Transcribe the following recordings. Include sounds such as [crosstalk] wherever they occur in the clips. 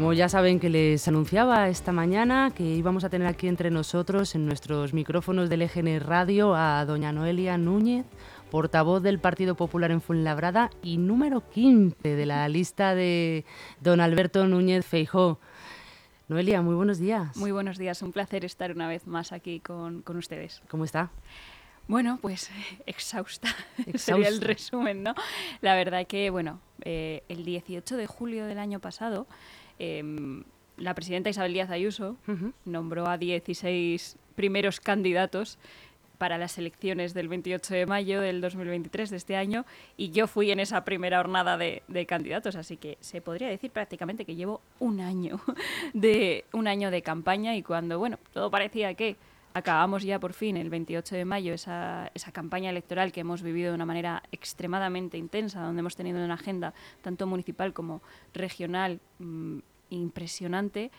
como ya saben que les anunciaba esta mañana que íbamos a tener aquí entre nosotros en nuestros micrófonos del EGN Radio a doña Noelia Núñez, portavoz del Partido Popular en Fuenlabrada y número 15 de la lista de don Alberto Núñez Feijó. Noelia, muy buenos días. Muy buenos días, un placer estar una vez más aquí con, con ustedes. ¿Cómo está? Bueno, pues [laughs] exhausta, [laughs] sería el resumen, ¿no? La verdad que, bueno, eh, el 18 de julio del año pasado, em, la presidenta Isabel Díaz Ayuso nombró a 16 primeros candidatos para las elecciones del 28 de mayo del 2023 de este año y yo fui en esa primera jornada de, candidatos, así que se podría decir prácticamente que llevo un año [laughs] de un año de campaña y cuando bueno todo parecía que acabamos ya por fin el 28 de mayo esa, esa campaña electoral que hemos vivido de una manera extremadamente intensa, donde hemos tenido una agenda tanto municipal como regional impresionante,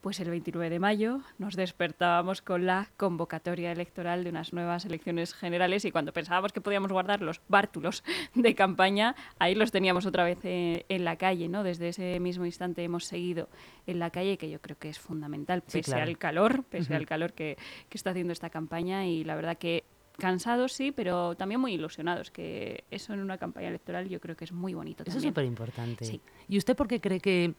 pues el 29 de mayo nos despertábamos con la convocatoria electoral de unas nuevas elecciones generales y cuando pensábamos que podíamos guardar los bártulos de campaña, ahí los teníamos otra vez eh, en, la calle, ¿no? Desde ese mismo instante hemos seguido en la calle, que yo creo que es fundamental, pese al calor, pese al calor que, que está haciendo esta campaña y la verdad que cansados sí, pero también muy ilusionados, que eso en una campaña electoral yo creo que es muy bonito. Eso es súper importante. ¿Y usted por qué cree que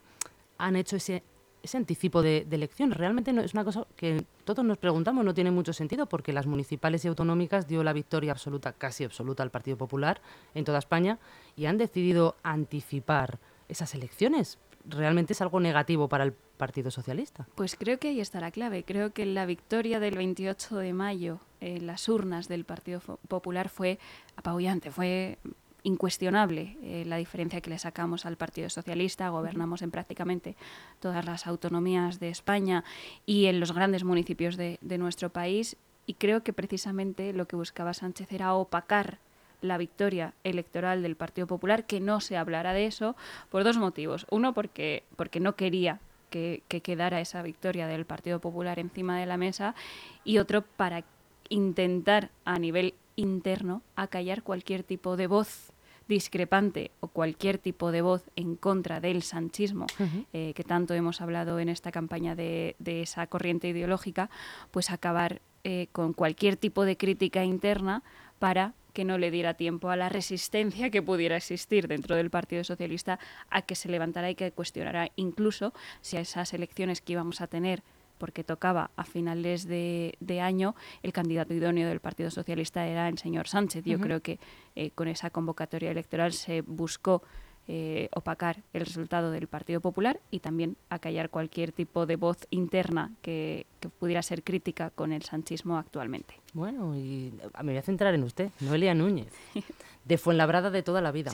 han hecho ese, ese anticipo de, elecciones. Realmente no, es una cosa que todos nos preguntamos, no tiene mucho sentido, porque las municipales y autonómicas dio la victoria absoluta, casi absoluta, al Partido Popular en toda España y han decidido anticipar esas elecciones. ¿Realmente es algo negativo para el Partido Socialista? Pues creo que ahí está la clave. Creo que la victoria del 28 de mayo en las urnas del Partido Popular fue apabullante, fue incuestionable eh, la diferencia que le sacamos al Partido Socialista. Gobernamos en prácticamente todas las autonomías de España y en los grandes municipios de, nuestro país. Y creo que precisamente lo que buscaba Sánchez era opacar la victoria electoral del Partido Popular, que no se hablara de eso, por dos motivos. Uno, porque, porque no quería que, que, quedara esa victoria del Partido Popular encima de la mesa, y otro, para intentar a nivel interno acallar cualquier tipo de voz discrepante o cualquier tipo de voz en contra del sanchismo, eh, que tanto hemos hablado en esta campaña de, esa corriente ideológica, pues acabar eh, con cualquier tipo de crítica interna para que no le diera tiempo a la resistencia que pudiera existir dentro del Partido Socialista a que se levantara y que cuestionara incluso si a esas elecciones que íbamos a tener porque tocaba a finales de, año, el candidato idóneo del Partido Socialista era el señor Sánchez. Yo creo que eh, con esa convocatoria electoral se buscó eh, opacar el resultado del Partido Popular y también acallar cualquier tipo de voz interna que, pudiera ser crítica con el sanchismo actualmente. Bueno, y me voy a centrar en usted, Noelia Núñez, [laughs] de Fuenlabrada de toda la vida.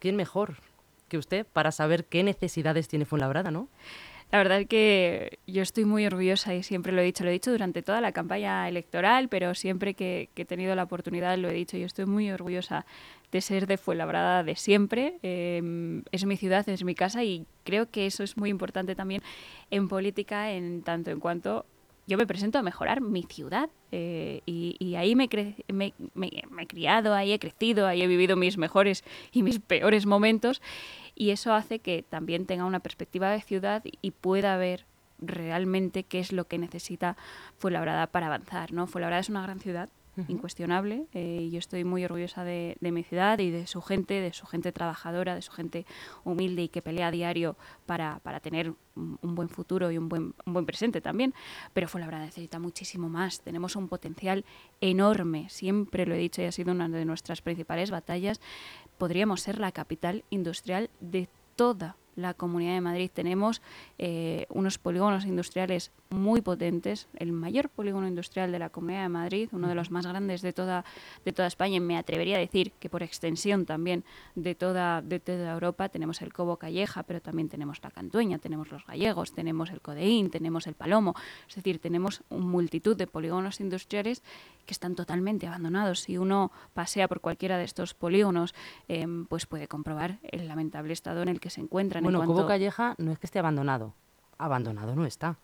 ¿Quién mejor que usted para saber qué necesidades tiene Fuenlabrada, no? La verdad es que yo estoy muy orgullosa y siempre lo he dicho, lo he dicho durante toda la campaña electoral, pero siempre que, he tenido la oportunidad lo he dicho, yo estoy muy orgullosa de ser de Fuenlabrada de siempre. Em, es mi ciudad, es mi casa y creo que eso es muy importante también en política en tanto en cuanto yo me presento a mejorar mi ciudad eh, y, ahí me, me, he criado, ahí he crecido, ahí he vivido mis mejores y mis peores momentos y eso hace que también tenga una perspectiva de ciudad y pueda ver realmente qué es lo que necesita Fuenlabrada para avanzar. ¿no? Fuenlabrada es una gran ciudad, incuestionable. Eh, yo estoy muy orgullosa de, mi ciudad y de su gente, de su gente trabajadora, de su gente humilde y que pelea a diario para, para tener un, buen futuro y un buen, un buen presente también. Pero Fuenlabrada necesita muchísimo más. Tenemos un potencial enorme, siempre lo he dicho y ha sido una de nuestras principales batallas. Podríamos ser la capital industrial de toda la Comunidad de Madrid tenemos eh, unos polígonos industriales muy potentes, el mayor polígono industrial de la Comunidad de Madrid, uno de los más grandes de toda, de toda España, y me atrevería a decir que por extensión también de toda, de toda Europa, tenemos el Cobo Calleja, pero también tenemos la Cantueña, tenemos los gallegos, tenemos el Codeín, tenemos el Palomo, es decir, tenemos multitud de polígonos industriales que están totalmente abandonados. Si uno pasea por cualquiera de estos polígonos, em, pues puede comprobar el lamentable estado en el que se encuentran. Bueno, Cobo Calleja no es que esté abandonado, abandonado no está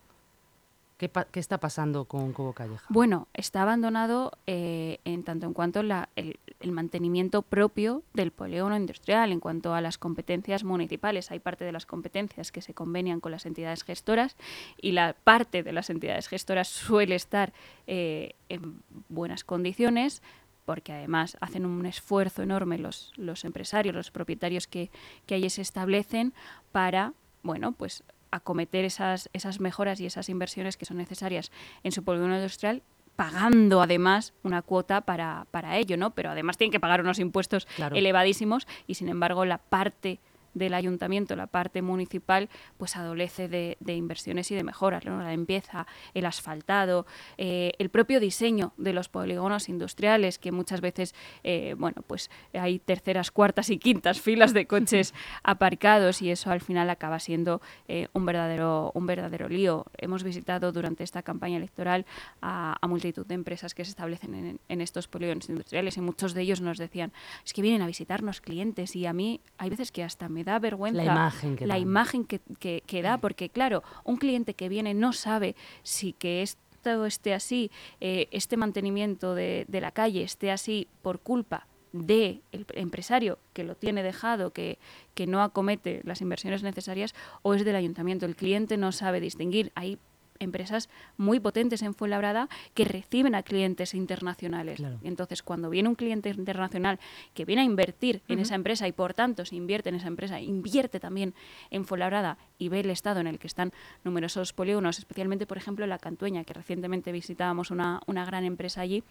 ¿Qué, está pasando con Cobo Calleja? Bueno, está abandonado eh, en tanto en cuanto la, el, mantenimiento propio del polígono industrial, en cuanto a las competencias municipales. Hay parte de las competencias que se convenian con las entidades gestoras y la parte de las entidades gestoras suele estar eh, en buenas condiciones porque además hacen un esfuerzo enorme los, los empresarios, los propietarios que, que allí se establecen para, bueno, pues acometer esas, esas mejoras y esas inversiones que son necesarias en su polígono industrial pagando además una cuota para, para ello, ¿no? Pero además tienen que pagar unos impuestos elevadísimos y sin embargo la parte del ayuntamiento, la parte municipal, pues adolece de, inversiones y de mejoras, la limpieza, el asfaltado, eh, el propio diseño de los polígonos industriales, que muchas veces, eh, bueno, pues hay terceras, cuartas y quintas filas de coches [laughs] aparcados y eso al final acaba siendo eh, un, verdadero, un verdadero lío. Hemos visitado durante esta campaña electoral a, multitud de empresas que se establecen en, en estos polígonos industriales y muchos de ellos nos decían, es que vienen a visitarnos clientes y a mí hay veces que hasta me da vergüenza la imagen que, la da. Imagen que, da, porque claro, un cliente que viene no sabe si que esto esté así, eh, este mantenimiento de, la calle esté así por culpa del empresario que lo tiene dejado, que, que no acomete las inversiones necesarias, o es del ayuntamiento. El cliente no sabe distinguir. Hay empresas muy potentes en Fuenlabrada que reciben a clientes internacionales. Entonces, cuando viene un cliente internacional que viene a invertir en esa empresa y por tanto se invierte en esa empresa, invierte también en Fuenlabrada y ve el estado en el que están numerosos polígonos, especialmente, por ejemplo, la Cantueña, que recientemente visitábamos una, una gran empresa allí,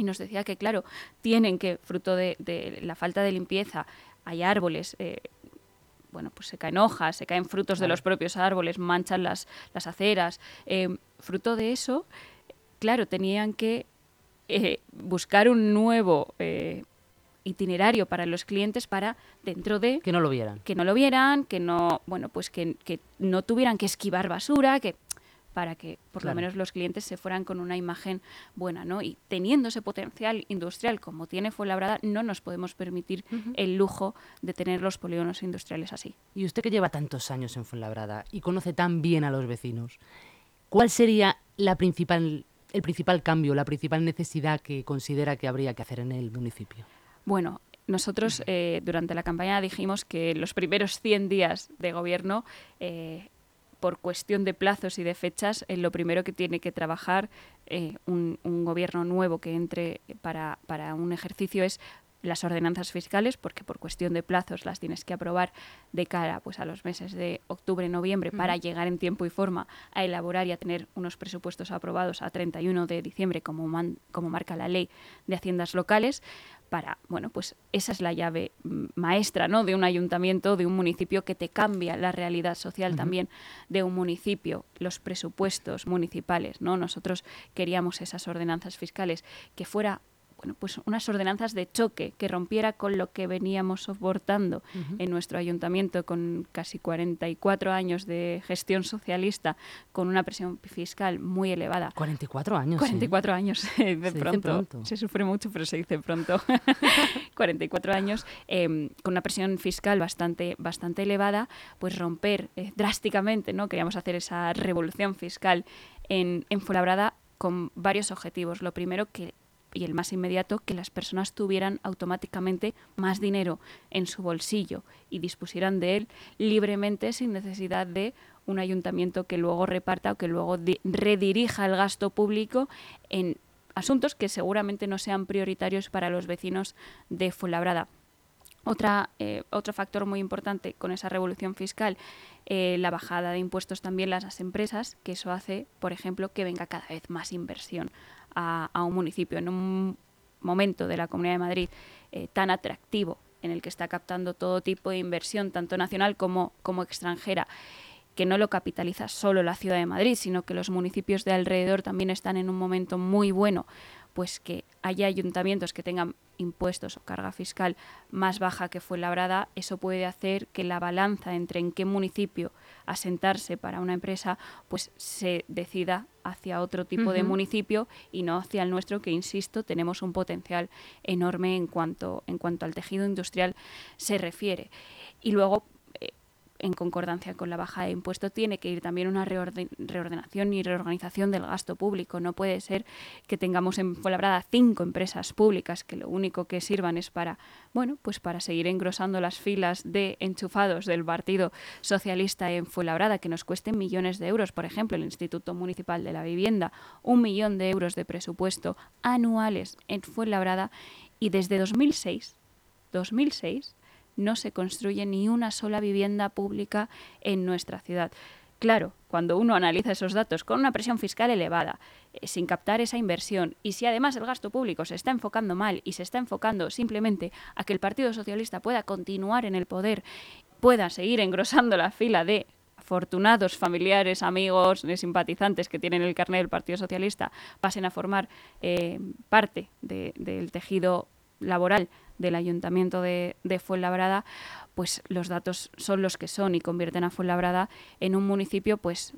y nos decía que, claro, tienen que, fruto de, la falta de limpieza, hay árboles, eh, bueno, pues se caen hojas, se caen frutos de los propios árboles, manchan las, las aceras. Eh, fruto de eso, claro, tenían que eh, buscar un nuevo eh, itinerario para los clientes para dentro de que no lo vieran que no lo vieran que no bueno pues que, que no tuvieran que esquivar basura que para que por lo menos los clientes se fueran con una imagen buena, ¿no? Y teniendo ese potencial industrial como tiene Fuenlabrada, no nos podemos permitir el lujo de tener los polígonos industriales así. Y usted que lleva tantos años en Fuenlabrada y conoce tan bien a los vecinos, ¿cuál sería la principal, el principal cambio, la principal necesidad que considera que habría que hacer en el municipio? Bueno, nosotros eh, durante la campaña dijimos que los primeros 100 días de gobierno eh, por cuestión de plazos y de fechas, eh, lo primero que tiene que trabajar eh, un, gobierno nuevo que entre para, para un ejercicio es las ordenanzas fiscales, porque por cuestión de plazos las tienes que aprobar de cara pues, a los meses de octubre y noviembre para llegar en tiempo y forma a elaborar y a tener unos presupuestos aprobados a 31 de diciembre, como, como marca la ley de haciendas locales para, bueno, pues esa es la llave maestra, ¿no? De un ayuntamiento, de un municipio que te cambia la realidad social también de un municipio, los presupuestos municipales, ¿no? Nosotros queríamos esas ordenanzas fiscales que fuera bueno, pues unas ordenanzas de choque que rompiera con lo que veníamos soportando en nuestro ayuntamiento con casi 44 años de gestión socialista, con una presión fiscal muy elevada. 44 años. 44 años, [laughs] de pronto. Se sufre mucho, pero se dice pronto. [laughs] 44 años, em, con una presión fiscal bastante, bastante elevada, pues romper eh, drásticamente, ¿no? Queríamos hacer esa revolución fiscal en, en Fuenlabrada con varios objetivos. Lo primero, que y el más inmediato, que las personas tuvieran automáticamente más dinero en su bolsillo y dispusieran de él libremente sin necesidad de un ayuntamiento que luego reparta o que luego redirija el gasto público en asuntos que seguramente no sean prioritarios para los vecinos de Fuenlabrada. Otra, eh, otro factor muy importante con esa revolución fiscal, eh, la bajada de impuestos también las empresas, que eso hace, por ejemplo, que venga cada vez más inversión a, un municipio en un momento de la Comunidad de Madrid eh, tan atractivo en el que está captando todo tipo de inversión, tanto nacional como, como extranjera, que no lo capitaliza solo la ciudad de Madrid, sino que los municipios de alrededor también están en un momento muy bueno pues que haya ayuntamientos que tengan impuestos o carga fiscal más baja que fue labrada, eso puede hacer que la balanza entre en qué municipio asentarse para una empresa, pues se decida hacia otro tipo de municipio y no hacia el nuestro, que insisto, tenemos un potencial enorme en cuanto, en cuanto al tejido industrial se refiere. Y luego en concordancia con la baja de impuestos, tiene que ir también una reordenación y reorganización del gasto público. No puede ser que tengamos en Fuenlabrada cinco empresas públicas que lo único que sirvan es para, bueno, pues para seguir engrosando las filas de enchufados del Partido Socialista en Fuenlabrada, que nos cuesten millones de euros. Por ejemplo, el Instituto Municipal de la Vivienda, un millón de euros de presupuesto anuales en Fuenlabrada y desde 2006, 2006 no se construye ni una sola vivienda pública en nuestra ciudad. Claro, cuando uno analiza esos datos con una presión fiscal elevada, eh, sin captar esa inversión, y si además el gasto público se está enfocando mal y se está enfocando simplemente a que el Partido Socialista pueda continuar en el poder, pueda seguir engrosando la fila de afortunados familiares, amigos, simpatizantes que tienen el carnet del Partido Socialista, pasen a formar eh, parte del tejido laboral del Ayuntamiento de, de Fuenlabrada, pues los datos son los que son y convierten a Fuenlabrada en un municipio pues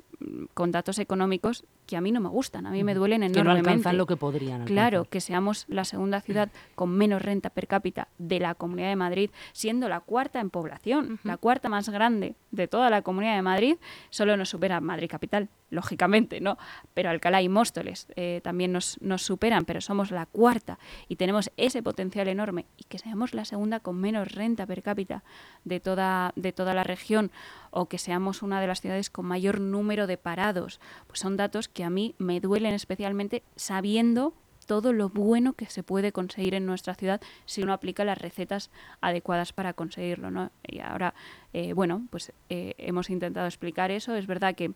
con datos económicos que a mí no me gustan, a mí me duelen enormemente. Que no alcanzan lo que podrían. Claro, que seamos la segunda ciudad con menos renta per cápita de la Comunidad de Madrid, siendo la cuarta en población, la cuarta más grande de toda la Comunidad de Madrid, solo nos supera Madrid capital, lógicamente, ¿no? Pero Alcalá y Móstoles eh, también nos, nos superan, pero somos la cuarta y tenemos ese potencial enorme y que seamos la segunda con menos renta per cápita de toda, de toda la región o que seamos una de las ciudades con mayor número de parados, pues son datos que a mí me duelen especialmente sabiendo todo lo bueno que se puede conseguir en nuestra ciudad si uno aplica las recetas adecuadas para conseguirlo. ¿no? Y ahora, eh, bueno, pues eh, hemos intentado explicar eso. Es verdad que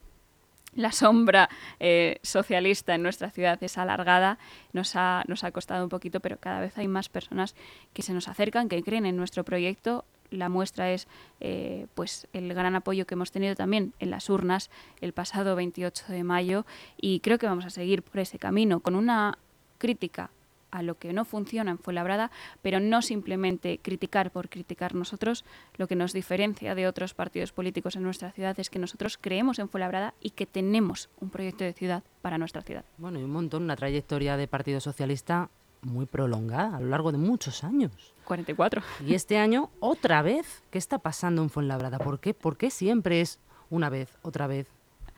la sombra eh, socialista en nuestra ciudad es alargada, nos ha, nos ha costado un poquito, pero cada vez hay más personas que se nos acercan, que creen en nuestro proyecto. La muestra es eh, pues el gran apoyo que hemos tenido también en las urnas el pasado 28 de mayo y creo que vamos a seguir por ese camino con una crítica a lo que no funciona en Fuenlabrada, pero no simplemente criticar por criticar nosotros. Lo que nos diferencia de otros partidos políticos en nuestra ciudad es que nosotros creemos en Fuenlabrada y que tenemos un proyecto de ciudad para nuestra ciudad. Bueno, y un montón, una trayectoria de Partido Socialista muy prolongada a lo largo de muchos años. 44. Y este año, otra vez, ¿qué está pasando en Fuenlabrada? ¿Por qué? ¿Por qué siempre es una vez, otra vez,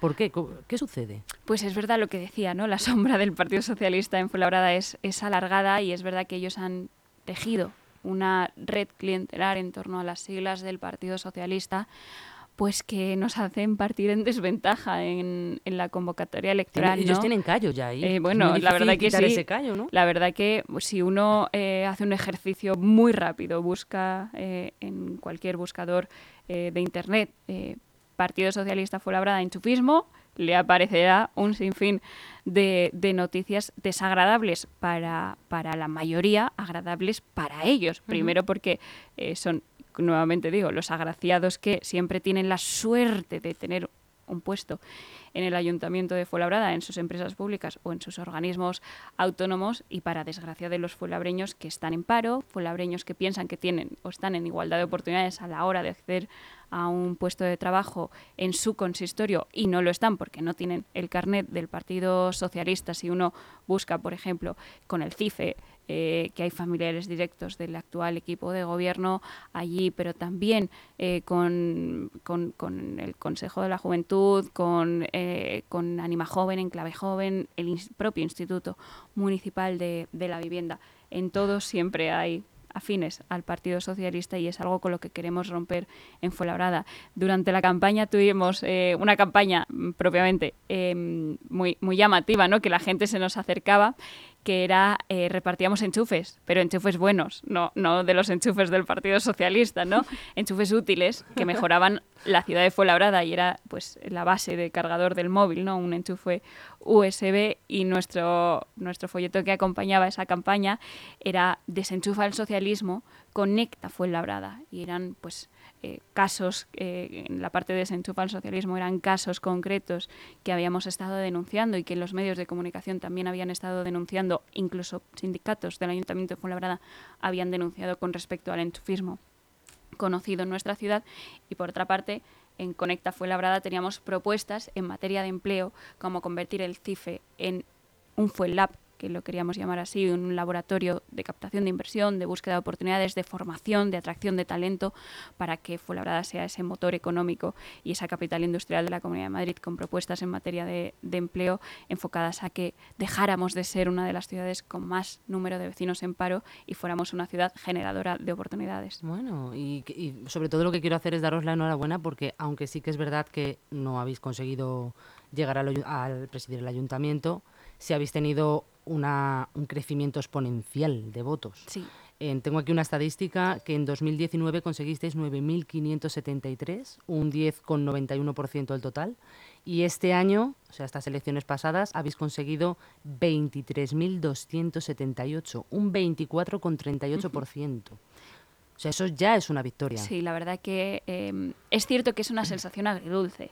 ¿Por qué? ¿Qué sucede? Pues es verdad lo que decía, ¿no? La sombra del Partido Socialista en Fuenlabrada es, es alargada y es verdad que ellos han tejido una red clientelar en torno a las siglas del Partido Socialista pues que nos hacen partir en desventaja en, la convocatoria electoral. Ellos tienen callo ya ahí. Eh, bueno, la verdad que sí. Ese callo, ¿no? La verdad que si uno eh, hace un ejercicio muy rápido, busca eh, en cualquier buscador de internet Partido Socialista fue labrada enchufismo, le aparecerá un sinfín de, de noticias desagradables para, para, la mayoría, agradables para ellos. Primero porque eh, son, nuevamente digo, los agraciados que siempre tienen la suerte de tener un puesto en el Ayuntamiento de Fuenlabrada, en sus empresas públicas o en sus organismos autónomos y para desgracia de los fuenlabreños que están en paro, fuenlabreños que piensan que tienen o están en igualdad de oportunidades a la hora de acceder a un puesto de trabajo en su consistorio y no lo están porque no tienen el carnet del Partido Socialista. Si uno busca, por ejemplo, con el CIFE, eh, que hay familiares directos del actual equipo de gobierno allí, pero también eh, con, con, el Consejo de la Juventud, con, eh, con Anima Joven, Enclave Joven, el propio Instituto Municipal de, de la Vivienda. En todos siempre hay afines al Partido Socialista y es algo con lo que queremos romper en Fuenlabrada. Durante la campaña tuvimos eh, una campaña mm, propiamente em, muy, muy llamativa, ¿no? que la gente se nos acercaba que era eh, repartíamos enchufes, pero enchufes buenos, no, no de los enchufes del Partido Socialista, ¿no? [laughs] Enchufes útiles que mejoraban la ciudad de Fuenlabrada y era pues la base de cargador del móvil, ¿no? Un enchufe USB y nuestro, nuestro folleto que acompañaba esa campaña era Desenchufa el socialismo, conecta Fuenlabrada y eran pues eh, casos, eh, en la parte de desenchufa al socialismo, eran casos concretos que habíamos estado denunciando y que los medios de comunicación también habían estado denunciando, incluso sindicatos del Ayuntamiento de Fuenlabrada habían denunciado con respecto al enchufismo conocido en nuestra ciudad. Y por otra parte, en Conecta Fuenlabrada teníamos propuestas en materia de empleo, como convertir el CIFE en un FUELAB que lo queríamos llamar así, un laboratorio de captación de inversión, de búsqueda de oportunidades, de formación, de atracción de talento, para que Fuenlabrada sea ese motor económico y esa capital industrial de la Comunidad de Madrid con propuestas en materia de, empleo enfocadas a que dejáramos de ser una de las ciudades con más número de vecinos en paro y fuéramos una ciudad generadora de oportunidades. Bueno, y, sobre todo lo que quiero hacer es daros la enhorabuena porque aunque sí que es verdad que no habéis conseguido llegar al, al presidir el ayuntamiento, si habéis tenido una, un crecimiento exponencial de votos. Sí. tengo aquí una estadística que en 2019 conseguisteis 9.573, un 10,91% del total, y este año, o sea, estas elecciones pasadas, habéis conseguido 23.278, un 24,38%. O sea, eso ya es una victoria. Sí, la verdad que eh, es cierto que es una sensación agridulce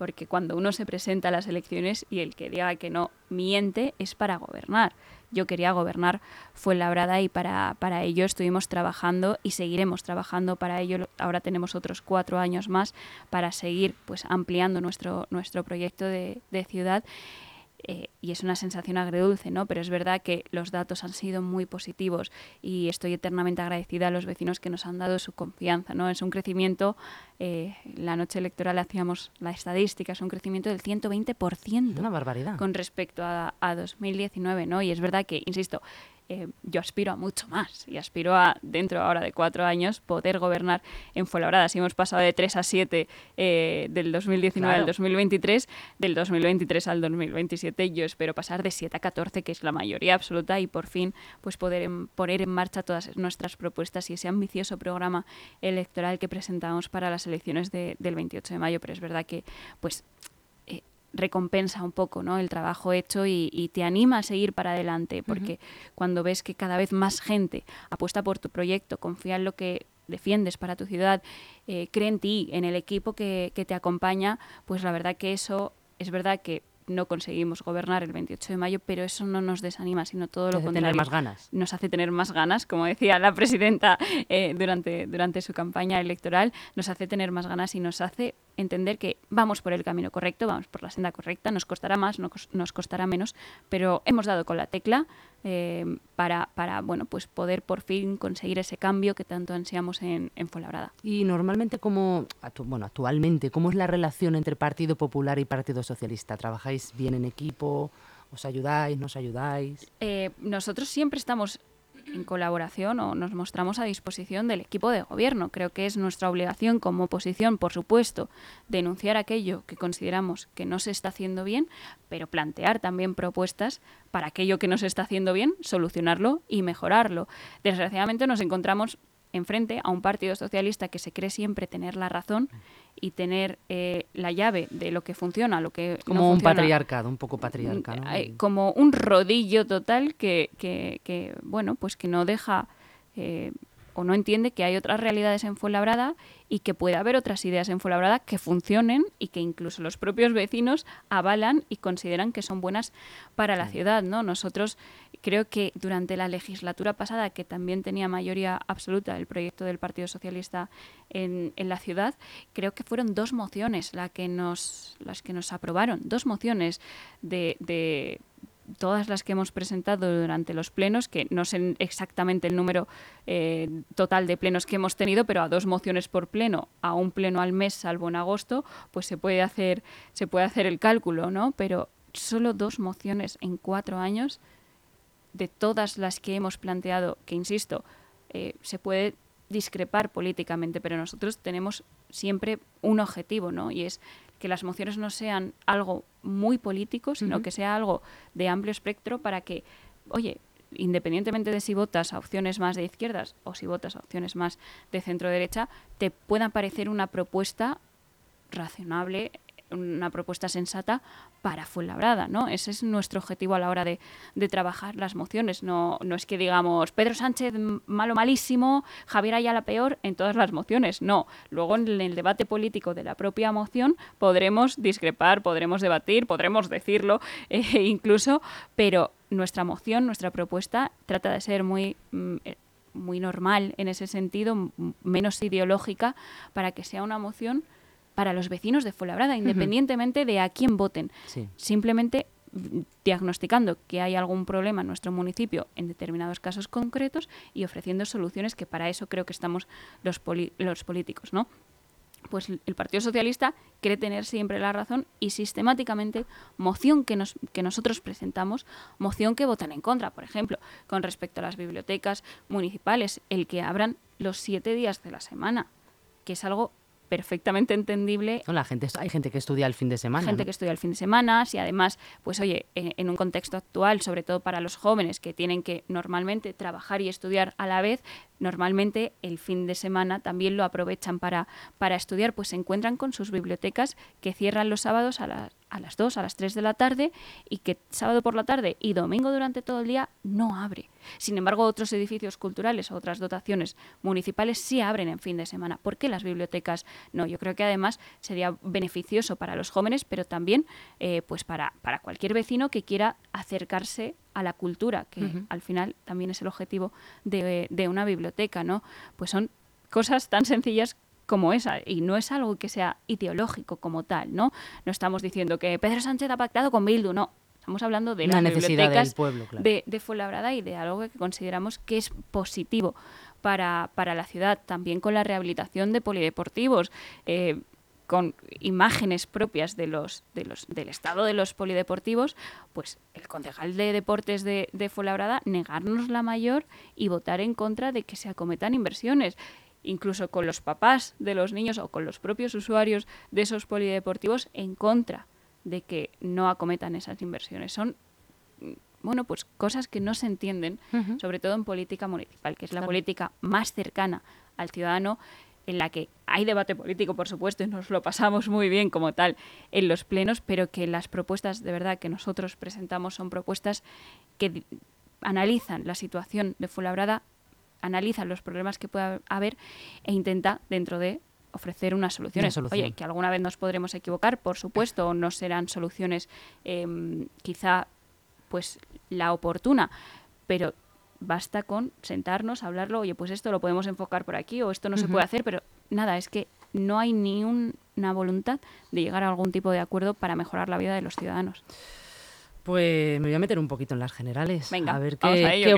porque cuando uno se presenta a las elecciones y el que diga que no miente es para gobernar. Yo quería gobernar fue labrada y para, para ello estuvimos trabajando y seguiremos trabajando para ello. Ahora tenemos otros cuatro años más para seguir pues ampliando nuestro, nuestro proyecto de, de ciudad eh, y es una sensación agredulce, ¿no? Pero es verdad que los datos han sido muy positivos y estoy eternamente agradecida a los vecinos que nos han dado su confianza, ¿no? Es un crecimiento, eh, la noche electoral hacíamos la estadística, es un crecimiento del 120%. Una barbaridad. Con respecto a, a 2019, ¿no? Y es verdad que, insisto, eh, yo aspiro a mucho más y aspiro a, dentro ahora de cuatro años, poder gobernar en Fuenlabrada. Si hemos pasado de 3 a 7 eh, del 2019 al 2023, del 2023 al 2027, yo espero pasar de 7 a 14, que es la mayoría absoluta, y por fin pues poder poner en marcha todas nuestras propuestas y ese ambicioso programa electoral que presentamos para las elecciones del 28 de mayo. Pero es verdad que pues recompensa un poco ¿no? el trabajo hecho y, te anima a seguir para adelante, porque cuando ves que cada vez más gente apuesta por tu proyecto, confía en lo que defiendes para tu ciudad, eh, cree en ti, en el equipo que, que te acompaña, pues la verdad que eso es verdad que no conseguimos gobernar el 28 de mayo, pero eso no nos desanima, sino todo lo contrario. más ganas. Nos hace tener más ganas, como decía la presidenta eh, durante, durante su campaña electoral, nos hace tener más ganas y nos hace entender que vamos por el camino correcto, vamos por la senda correcta, nos costará más, nos costará menos, pero hemos dado con la tecla eh, para, para, bueno, pues poder por fin conseguir ese cambio que tanto ansiamos en, en Fuenlabrada. Y normalmente, como, bueno, actualmente, ¿cómo es la relación entre Partido Popular y Partido Socialista? ¿Trabajáis bien en equipo? ¿Os ayudáis? ¿Nos ayudáis? Eh, nosotros siempre estamos en colaboración o nos mostramos a disposición del equipo de gobierno. Creo que es nuestra obligación como oposición, por supuesto, denunciar aquello que consideramos que no se está haciendo bien, pero plantear también propuestas para aquello que no se está haciendo bien, solucionarlo y mejorarlo. Desgraciadamente nos encontramos enfrente a un partido socialista que se cree siempre tener la razón y tener eh, la llave de lo que funciona, lo que como un patriarcado, un poco patriarcado, como un rodillo total que, que, que, bueno, pues que no deja eh, o no entiende que hay otras realidades en Fuenlabrada y que puede haber otras ideas en Fuenlabrada que funcionen y que incluso los propios vecinos avalan y consideran que son buenas para la ciudad, ¿no? Nosotros creo que durante la legislatura pasada, que también tenía mayoría absoluta el proyecto del Partido Socialista en, en la ciudad, creo que fueron dos mociones la que nos, las que nos aprobaron, dos mociones de, de todas las que hemos presentado durante los plenos, que no sé exactamente el número eh, total de plenos que hemos tenido, pero a dos mociones por pleno, a un pleno al mes, salvo en agosto, pues se puede hacer, se puede hacer el cálculo, ¿no? Pero solo dos mociones en cuatro años de todas las que hemos planteado, que insisto, eh, se puede discrepar políticamente, pero nosotros tenemos siempre un objetivo, ¿no? Y es que las mociones no sean algo muy político, sino que sea algo de amplio espectro para que, oye, independientemente de si votas a opciones más de izquierdas o si votas a opciones más de centro derecha, te pueda parecer una propuesta razonable una propuesta sensata para Fuenlabrada, ¿no? Ese es nuestro objetivo a la hora de, trabajar las mociones. No, no es que digamos Pedro Sánchez malo malísimo, Javier Ayala peor en todas las mociones. No. Luego en el debate político de la propia moción podremos discrepar, podremos debatir, podremos decirlo [laughs] eh, incluso, pero nuestra moción, nuestra propuesta trata de ser muy mm, eh, muy normal en ese sentido, menos ideológica, para que sea una moción para los vecinos de Fuenlabrada, independientemente de a quién voten. Simplemente diagnosticando que hay algún problema en nuestro municipio en determinados casos concretos y ofreciendo soluciones que para eso creo que estamos los, los políticos, ¿no? Pues el Partido Socialista quiere tener siempre la razón y sistemáticamente moción que, nos, que nosotros presentamos, moción que votan en contra. Por ejemplo, con respecto a las bibliotecas municipales, el que abran los siete días de la semana, que es algo perfectamente entendible. la gente, hay gente que estudia el fin de semana. Gente que estudia el fin de semana y además, pues oye, en, un contexto actual, sobre todo para los jóvenes que tienen que normalmente trabajar y estudiar a la vez, normalmente el fin de semana también lo aprovechan para, para estudiar, pues se encuentran con sus bibliotecas que cierran los sábados a, la, a las 2, a las 3 de la tarde y que sábado por la tarde y domingo durante todo el día no abre. Sin embargo, otros edificios culturales o otras dotaciones municipales sí abren en fin de semana. ¿Por qué las bibliotecas no? Yo creo que además sería beneficioso para los jóvenes, pero también eh, pues para, para cualquier vecino que quiera acercarse a la cultura, que al final también es el objetivo de, de, una biblioteca, ¿no? Pues son cosas tan sencillas como esa, y no es algo que sea ideológico como tal, ¿no? No estamos diciendo que Pedro Sánchez ha pactado con Bildu, no. Estamos hablando de las bibliotecas pueblo, de, de Fuenlabrada y de algo que consideramos que es positivo para, para la ciudad, también con la rehabilitación de polideportivos. Eh, con imágenes propias de los, de los, del estado de los polideportivos, pues el concejal de deportes de, de Fuenlabrada negarnos la mayor y votar en contra de que se acometan inversiones incluso con los papás de los niños o con los propios usuarios de esos polideportivos en contra de que no acometan esas inversiones. Son mm, bueno, pues cosas que no se entienden, sobre todo en política municipal, que es la política más cercana al ciudadano en la que hay debate político, por supuesto, y nos lo pasamos muy bien como tal en los plenos, pero que las propuestas de verdad que nosotros presentamos son propuestas que analizan la situación de Fuenlabrada, analizan los problemas que pueda haber e intenta dentro de ofrecer unas soluciones. Oye, que alguna vez nos podremos equivocar, por supuesto, o no serán soluciones em, quizá pues la oportuna, pero basta con sentarnos, hablarlo, oye, pues esto lo podemos enfocar por aquí o esto no se puede hacer, pero nada, es que no hay ni una voluntad de llegar a algún tipo de acuerdo para mejorar la vida de los ciudadanos. Pues me voy a meter un poquito en las generales. Venga, a ver qué,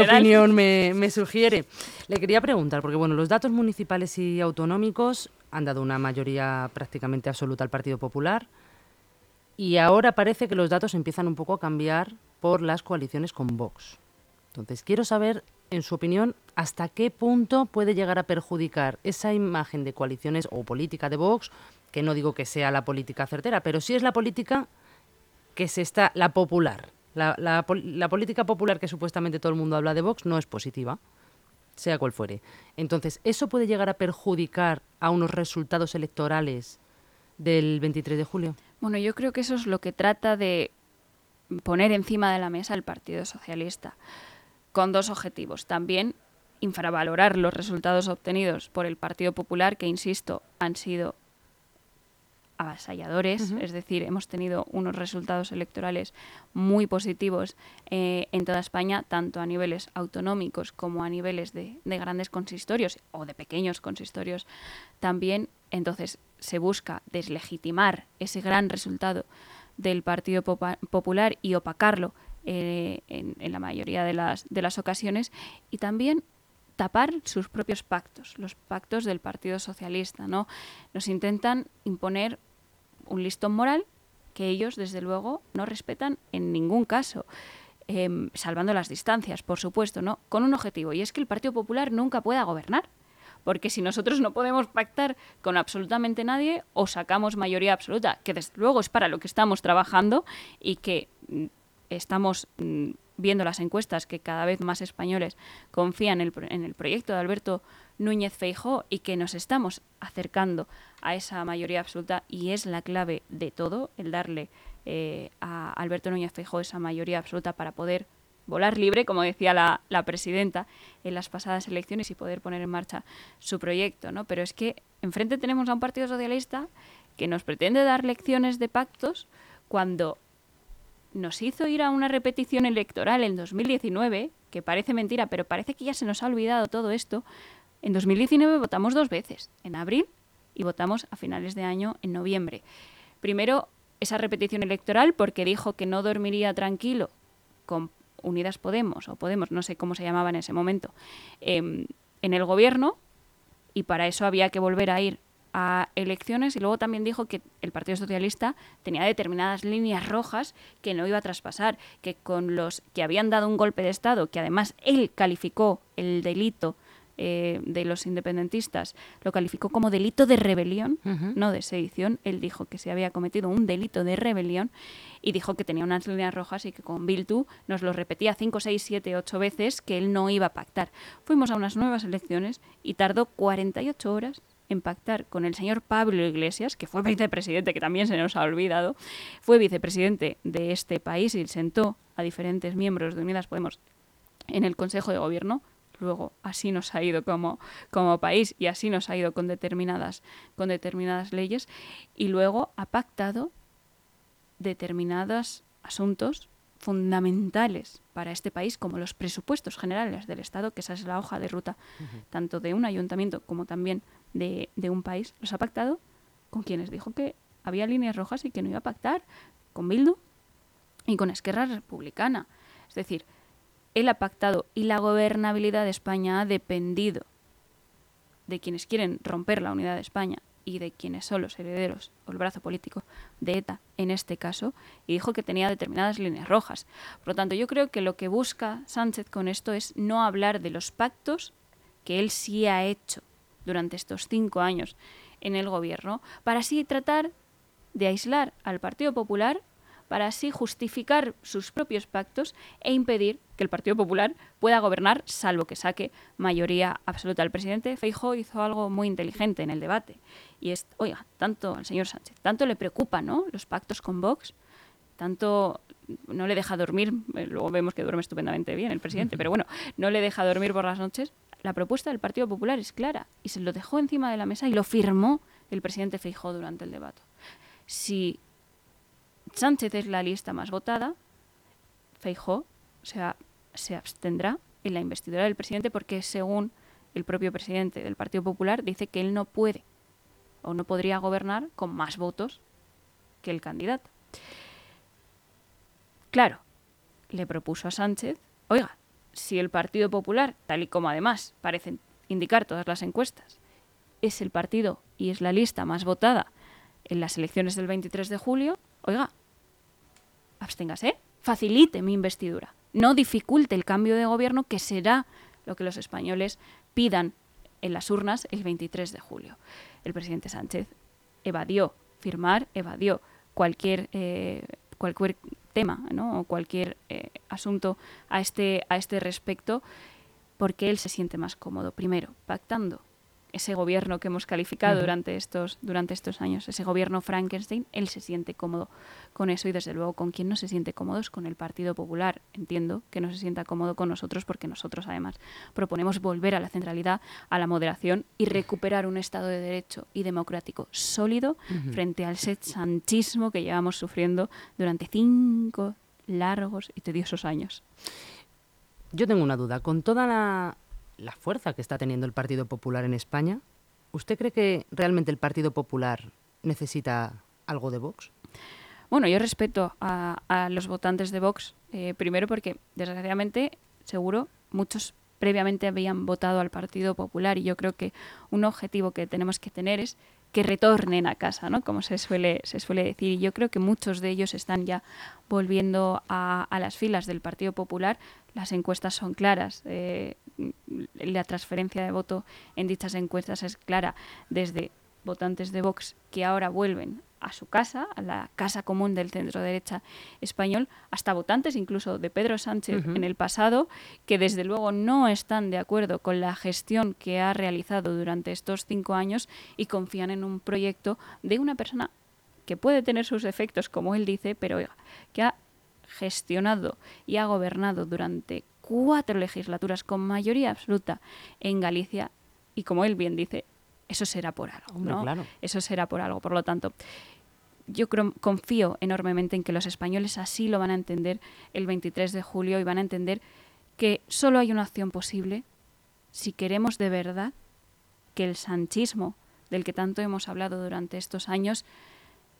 opinión me, me, sugiere. Le quería preguntar, porque bueno, los datos municipales y autonómicos han dado una mayoría prácticamente absoluta al Partido Popular y ahora parece que los datos empiezan un poco a cambiar por las coaliciones con Vox. Entonces, quiero saber, en su opinión, hasta qué punto puede llegar a perjudicar esa imagen de coaliciones o política de Vox, que no digo que sea la política certera, pero sí es la política que se está, la popular. La, la, la política popular que supuestamente todo el mundo habla de Vox no es positiva, sea cual fuere. Entonces, ¿eso puede llegar a perjudicar a unos resultados electorales del 23 de julio? Bueno, yo creo que eso es lo que trata de poner encima de la mesa el Partido Socialista con dos objetivos. También infravalorar los resultados obtenidos por el Partido Popular, que, insisto, han sido avasalladores, es decir, hemos tenido unos resultados electorales muy positivos eh, en toda España, tanto a niveles autonómicos como a niveles de, grandes consistorios o de pequeños consistorios también. Entonces, se busca deslegitimar ese gran resultado del Partido Popular y opacarlo eh, en, la mayoría de las, de las ocasiones, y también tapar sus propios pactos, los pactos del Partido Socialista, ¿no? Nos intentan imponer un listón moral que ellos, desde luego, no respetan en ningún caso. Em, salvando las distancias, por supuesto, ¿no? Con un objetivo, y es que el Partido Popular nunca pueda gobernar. Porque si nosotros no podemos pactar con absolutamente nadie, o sacamos mayoría absoluta, que desde luego es para lo que estamos trabajando y que mm, estamos mm, viendo las encuestas que cada vez más españoles confían en el, en el proyecto de Alberto Núñez Feijó y que nos estamos acercando a esa mayoría absoluta y es la clave de todo el darle eh, a Alberto Núñez Feijó esa mayoría absoluta para poder volar libre, como decía la, la, presidenta en las pasadas elecciones y poder poner en marcha su proyecto, ¿no? Pero es que enfrente tenemos a un partido socialista que nos pretende dar lecciones de pactos cuando nos hizo ir a una repetición electoral en 2019, que parece mentira, pero parece que ya se nos ha olvidado todo esto. En 2019 votamos dos veces, en abril y votamos a finales de año en noviembre. Primero esa repetición electoral porque dijo que no dormiría tranquilo con Unidas Podemos, o Podemos, no sé cómo se llamaba en ese momento, em, en el gobierno, y para eso había que volver a ir a elecciones y luego también dijo que el Partido Socialista tenía determinadas líneas rojas que no iba a traspasar, que con los que habían dado un golpe de Estado, que además él calificó el delito eh, de los independentistas lo calificó como delito de rebelión, no de sedición. Él dijo que se había cometido un delito de rebelión y dijo que tenía unas líneas rojas y que con Bildu nos lo repetía 5, 6, 7, 8 veces que él no iba a pactar. Fuimos a unas nuevas elecciones y tardó 48 horas en pactar con el señor Pablo Iglesias, que fue vicepresidente, que también se nos ha olvidado, fue vicepresidente de este país y sentó a diferentes miembros de Unidas Podemos en el Consejo de Gobierno, luego así nos ha ido como, como país y así nos ha ido con determinadas, con determinadas leyes. Y luego ha pactado determinados asuntos fundamentales para este país como los presupuestos generales del Estado, que esa es la hoja de ruta tanto de un ayuntamiento como también de, de un país, los ha pactado con quienes dijo que había líneas rojas y que no iba a pactar, con Bildu y con Esquerra Republicana. Es decir, él ha pactado y la gobernabilidad de España ha dependido de quienes quieren romper la unidad de España y de quienes son los herederos o el brazo político de ETA en este caso, y dijo que tenía determinadas líneas rojas. Por lo tanto, yo creo que lo que busca Sánchez con esto es no hablar de los pactos que él sí ha hecho durante estos cinco años en el gobierno, para así tratar de aislar al Partido Popular para así justificar sus propios pactos e impedir que el Partido Popular pueda gobernar, salvo que saque mayoría absoluta. El presidente Feijóo hizo algo muy inteligente en el debate y es, oiga, tanto al señor Sánchez, tanto le preocupa, ¿no? Los pactos con Vox, tanto no le deja dormir, eh, luego vemos que duerme estupendamente bien el presidente, pero bueno, no le deja dormir por las noches. La propuesta del Partido Popular es clara y se lo dejó encima de la mesa y lo firmó el presidente Feijóo durante el debate. Si Sánchez es la lista más votada, Feijó se abstendrá en la investidura del presidente porque según el propio presidente del Partido Popular dice que él no puede o no podría gobernar con más votos que el candidato. Claro, le propuso a Sánchez, oiga, si el Partido Popular, tal y como además parecen indicar todas las encuestas, es el partido y es la lista más votada en las elecciones del 23 de julio, oiga, absténgase, facilite mi investidura, no dificulte el cambio de gobierno que será lo que los españoles pidan en las urnas el 23 de julio. El presidente Sánchez evadió firmar, evadió cualquier, eh, cualquier tema ¿no? o cualquier eh, asunto a este, a este respecto porque él se siente más cómodo, primero, pactando ese gobierno que hemos calificado durante, estos, durante estos años, ese gobierno Frankenstein, él se siente cómodo con eso y desde luego con quien no se siente cómodo es con el Partido Popular. Entiendo que no se sienta cómodo con nosotros porque nosotros además proponemos volver a la centralidad, a la moderación y recuperar un Estado de Derecho y democrático sólido frente al sanchismo que llevamos sufriendo durante cinco largos y tediosos años. Yo tengo una duda. Con toda la la fuerza que está teniendo el Partido Popular en España, ¿usted cree que realmente el Partido Popular necesita algo de Vox? Bueno, yo respeto a, los votantes de Vox, eh, primero porque, desgraciadamente, seguro, muchos previamente habían votado al Partido Popular y yo creo que un objetivo que tenemos que tener es que retornen a casa, ¿no? Como se suele, se suele decir. Y yo creo que muchos de ellos están ya volviendo a, las filas del Partido Popular. Las encuestas son claras. Eh, la transferencia de voto en dichas encuestas es clara desde votantes de Vox que ahora vuelven a su casa, a la casa común del centro derecha español, hasta votantes incluso de Pedro Sánchez en el pasado, que desde luego no están de acuerdo con la gestión que ha realizado durante estos cinco años y confían en un proyecto de una persona que puede tener sus efectos, como él dice, pero que ha gestionado y ha gobernado durante cuatro legislaturas con mayoría absoluta en Galicia y como él bien dice, eso será por algo, ¿no? Eso será por algo. Por lo tanto, yo confío enormemente en que los españoles así lo van a entender el 23 de julio y van a entender que solo hay una acción posible si queremos de verdad que el sanchismo del que tanto hemos hablado durante estos años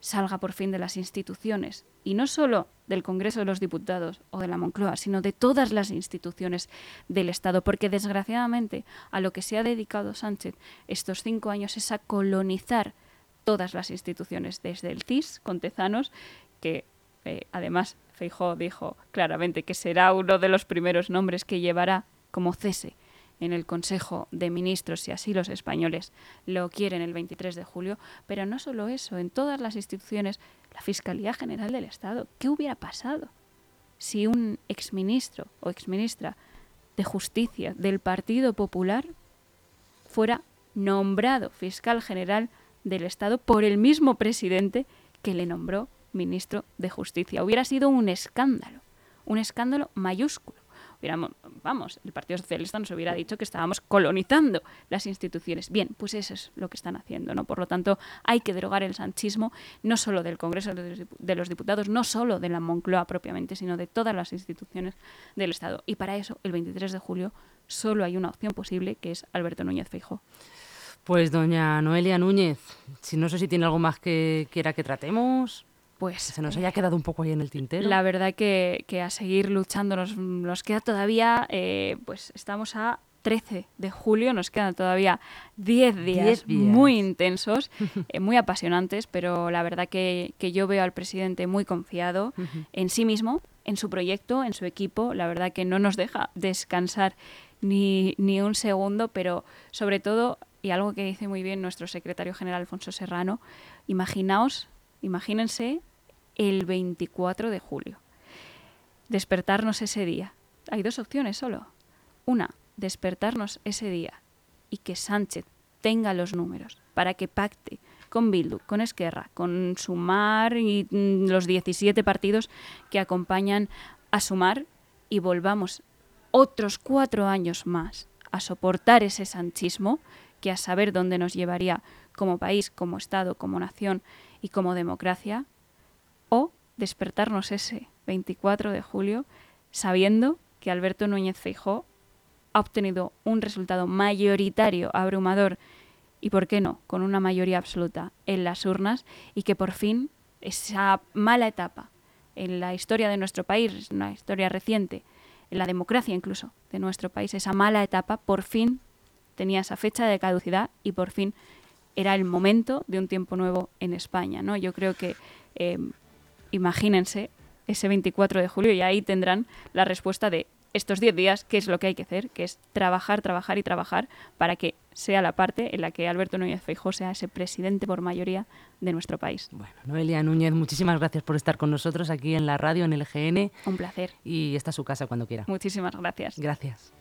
salga por fin de las instituciones, y no solo del Congreso de los Diputados o de la Moncloa, sino de todas las instituciones del Estado, porque desgraciadamente a lo que se ha dedicado Sánchez estos cinco años es a colonizar todas las instituciones, desde el CIS con Tezanos, que eh, además Feijó dijo claramente que será uno de los primeros nombres que llevará como cese en el Consejo de Ministros, si así los españoles lo quieren el 23 de julio, pero no solo eso, en todas las instituciones, la Fiscalía General del Estado, ¿qué hubiera pasado si un exministro o exministra de Justicia del Partido Popular fuera nombrado fiscal general del Estado por el mismo presidente que le nombró ministro de Justicia? Hubiera sido un escándalo, un escándalo mayúsculo vamos, el Partido Socialista nos hubiera dicho que estábamos colonizando las instituciones. Bien, pues eso es lo que están haciendo, ¿no? Por lo tanto, hay que derogar el sanchismo, no solo del Congreso de los Diputados, no solo de la Moncloa propiamente, sino de todas las instituciones del Estado. Y para eso, el 23 de julio, solo hay una opción posible, que es Alberto Núñez Feijóo. Pues doña Noelia Núñez, si no sé si tiene algo más que quiera que tratemos pues se nos haya quedado un poco ahí en el tintero. La verdad que, que a seguir luchando nos, queda todavía, eh, pues estamos a 13 de julio, nos quedan todavía 10 días, muy intensos, [laughs] eh, muy apasionantes, pero la verdad que, que, yo veo al presidente muy confiado en sí mismo, en su proyecto, en su equipo, la verdad que no nos deja descansar ni, ni un segundo, pero sobre todo, y algo que dice muy bien nuestro secretario general Alfonso Serrano, imaginaos Imagínense el 24 de julio. Despertarnos ese día. Hay dos opciones solo. Una, despertarnos ese día y que Sánchez tenga los números para que pacte con Bildu, con Esquerra, con Sumar y mm, los 17 partidos que acompañan a Sumar y volvamos otros cuatro años más a soportar ese sanchismo que a saber dónde nos llevaría como país, como Estado, como nación y como democracia, despertarnos ese 24 de julio sabiendo que Alberto Núñez Feijó ha obtenido un resultado mayoritario, abrumador y, por qué no, con una mayoría absoluta en las urnas y que por fin esa mala etapa en la historia de nuestro país, una historia reciente, en la democracia incluso de nuestro país, esa mala etapa por fin tenía esa fecha de caducidad y por fin era el momento de un tiempo nuevo en España. ¿no? Yo creo que, eh, imagínense, ese 24 de julio y ahí tendrán la respuesta de estos 10 días, qué es lo que hay que hacer, que es trabajar, trabajar y trabajar para que sea la parte en la que Alberto Núñez Feijóo sea ese presidente por mayoría de nuestro país. Bueno, Noelia Núñez, muchísimas gracias por estar con nosotros aquí en la radio, en el GN. Un placer. Y está a su casa cuando quiera. Muchísimas gracias. Gracias.